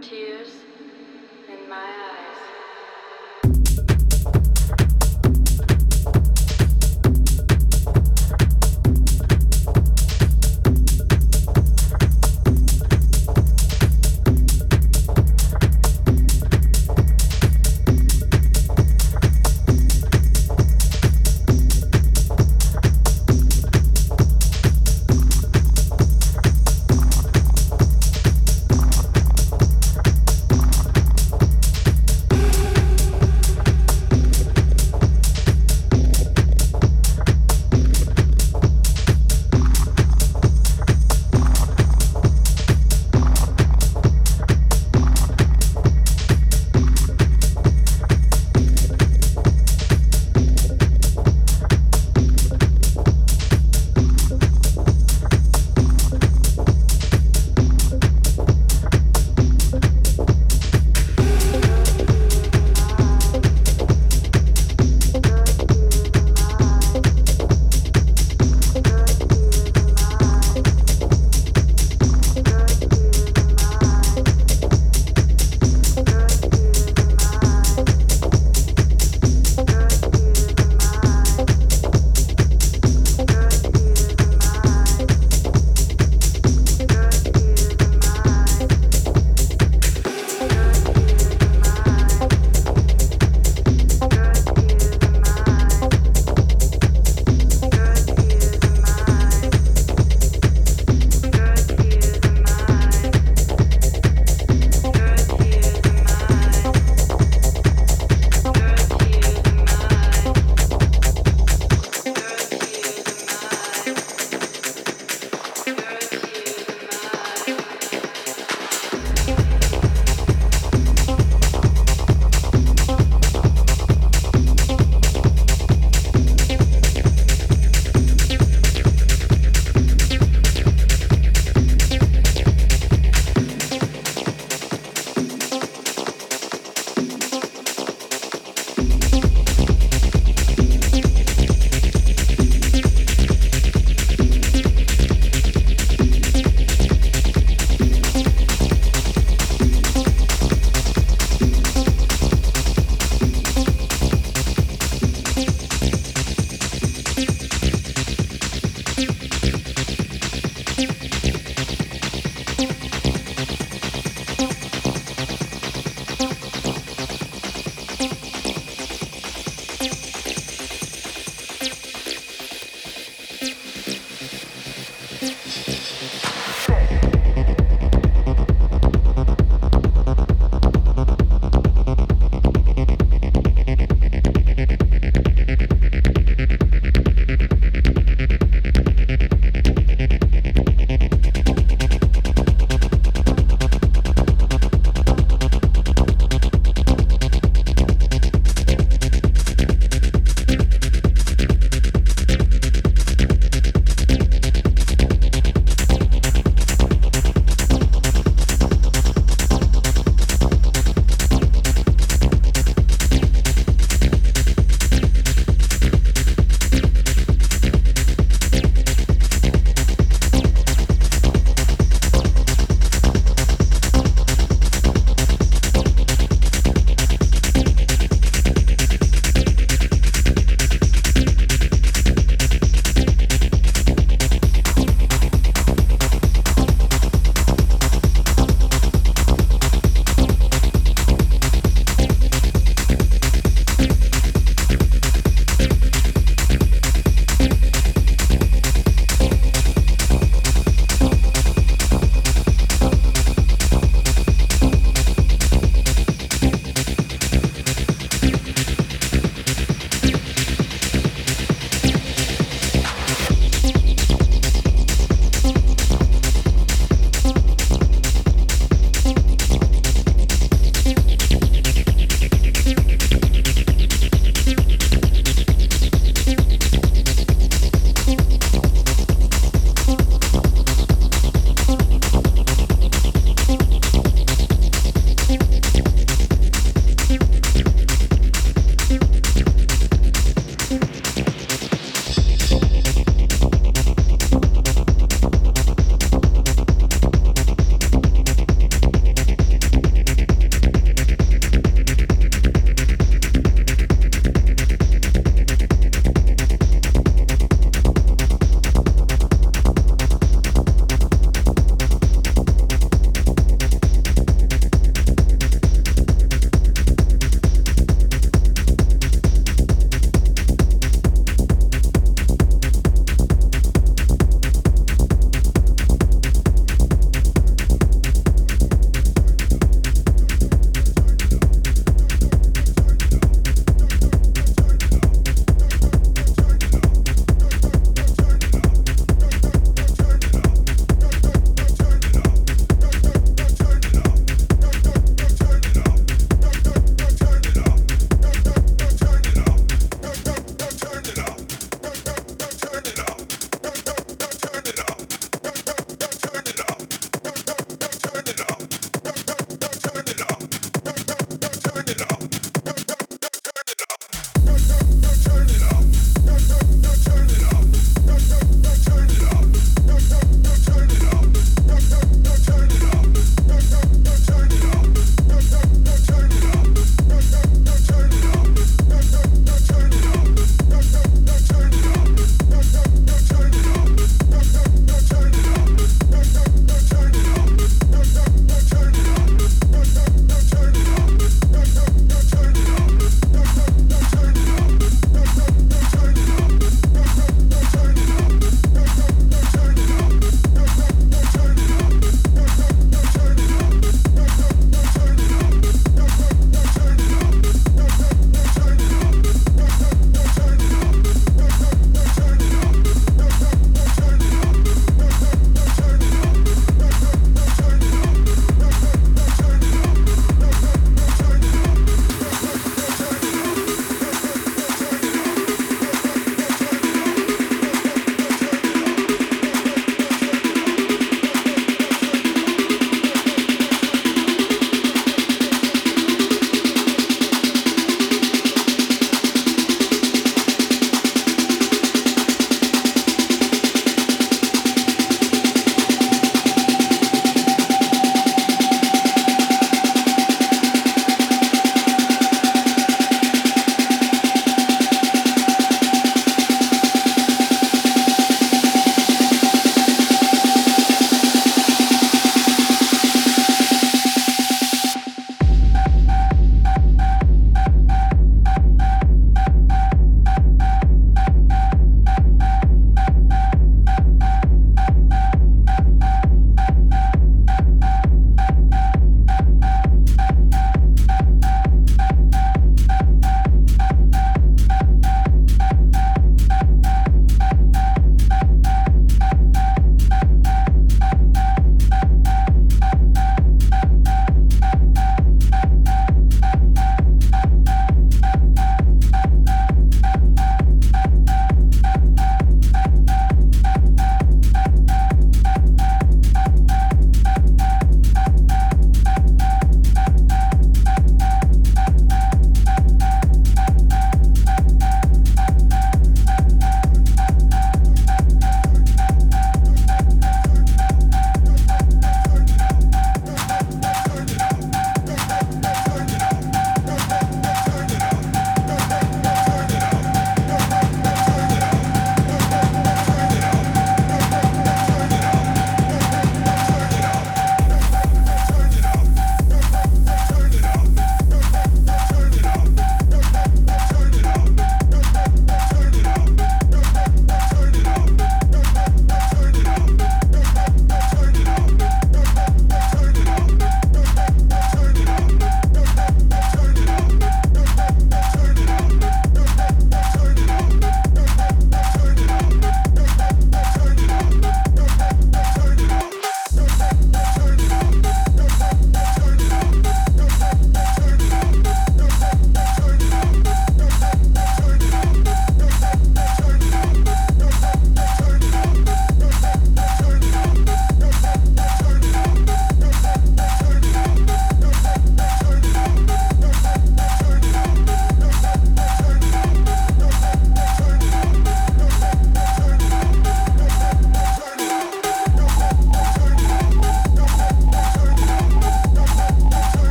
tears.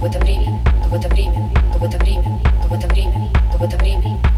в это время, в это время, в это время, в это время, в это время.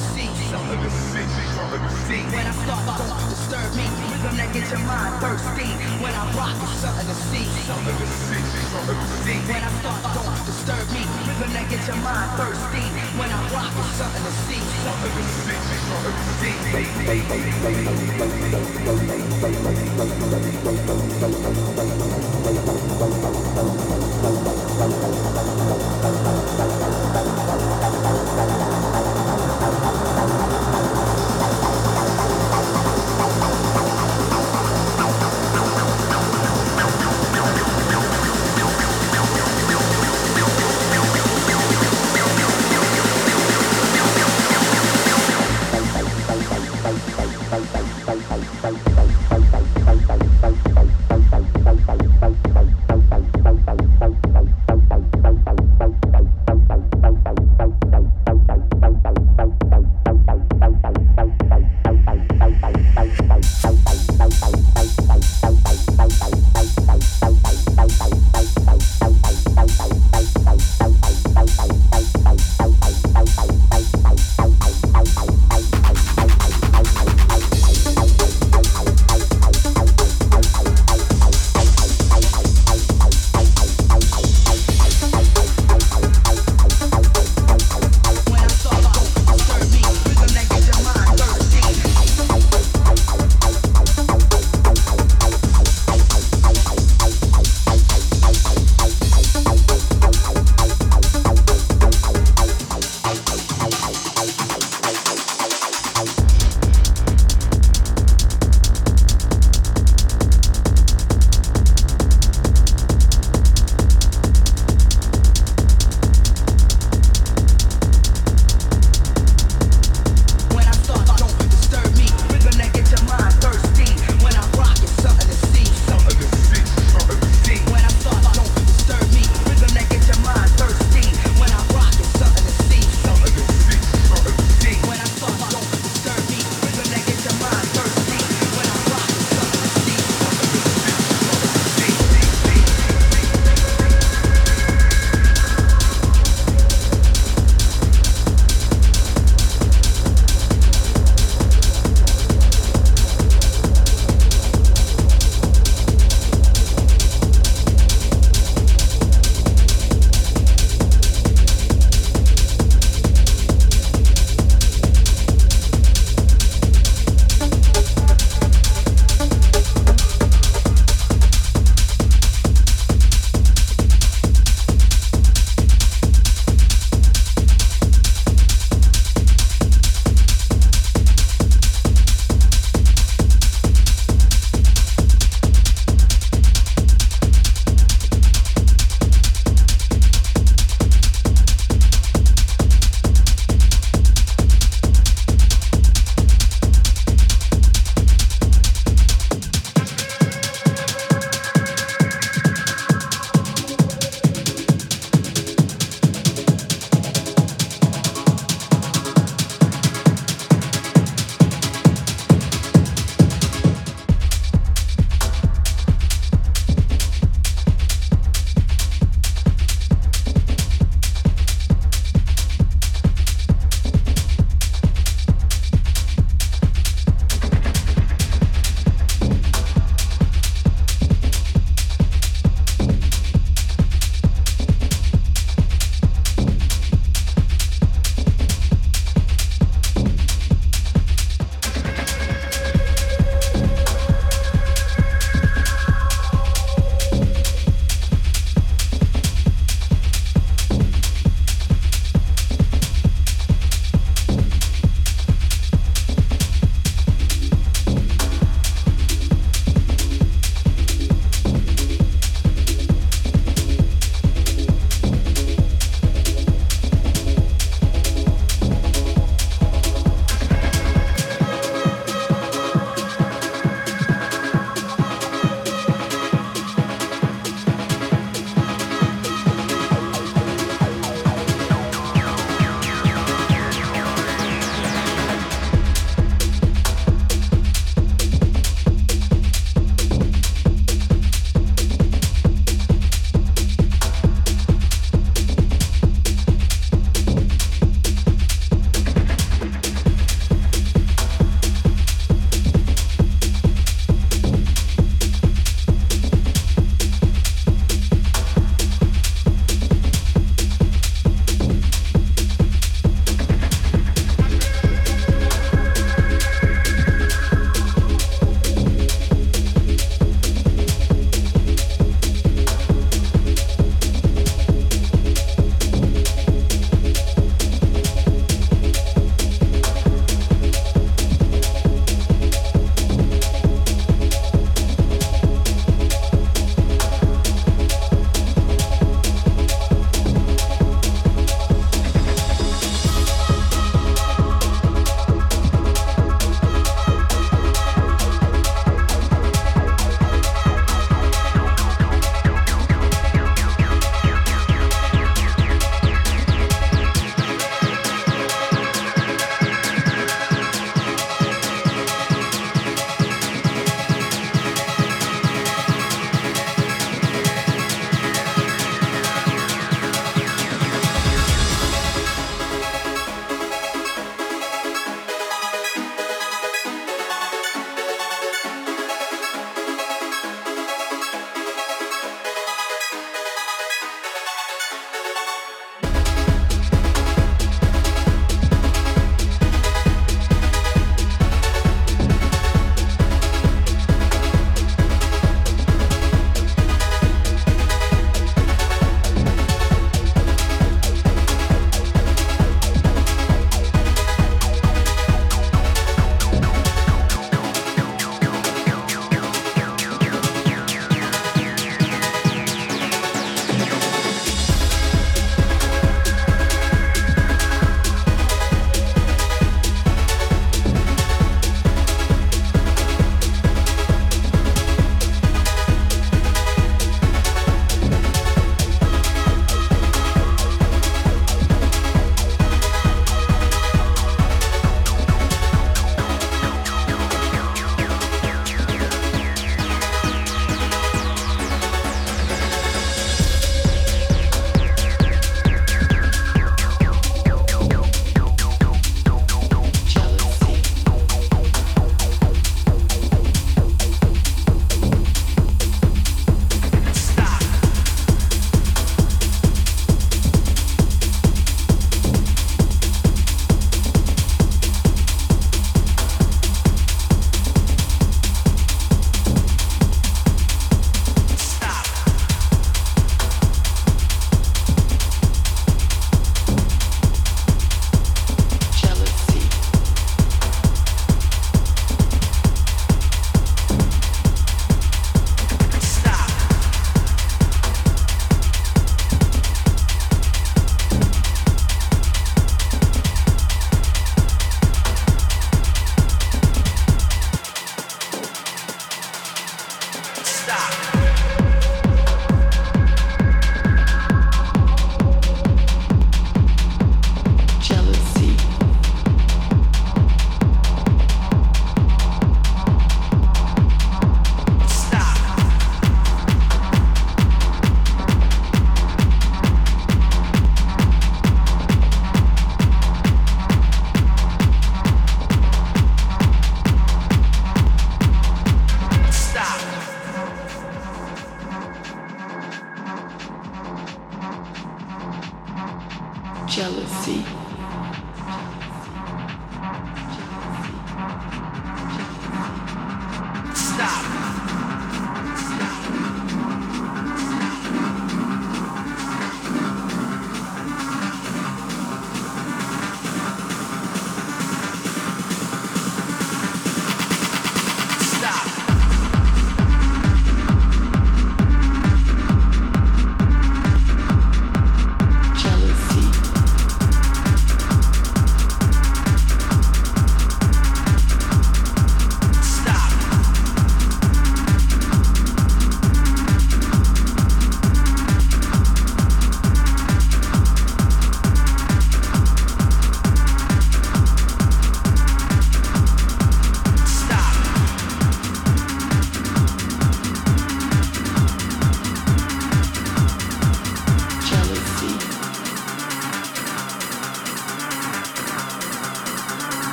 see something to see. When I start, don't disturb me. Rhythm that gets your mind thirsty. When I rock, it's something to see. Something to see. When I start, don't disturb me. Rhythm that gets your mind thirsty. When I rock, it's something to see. Something to see. Something to see.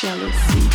jealousy.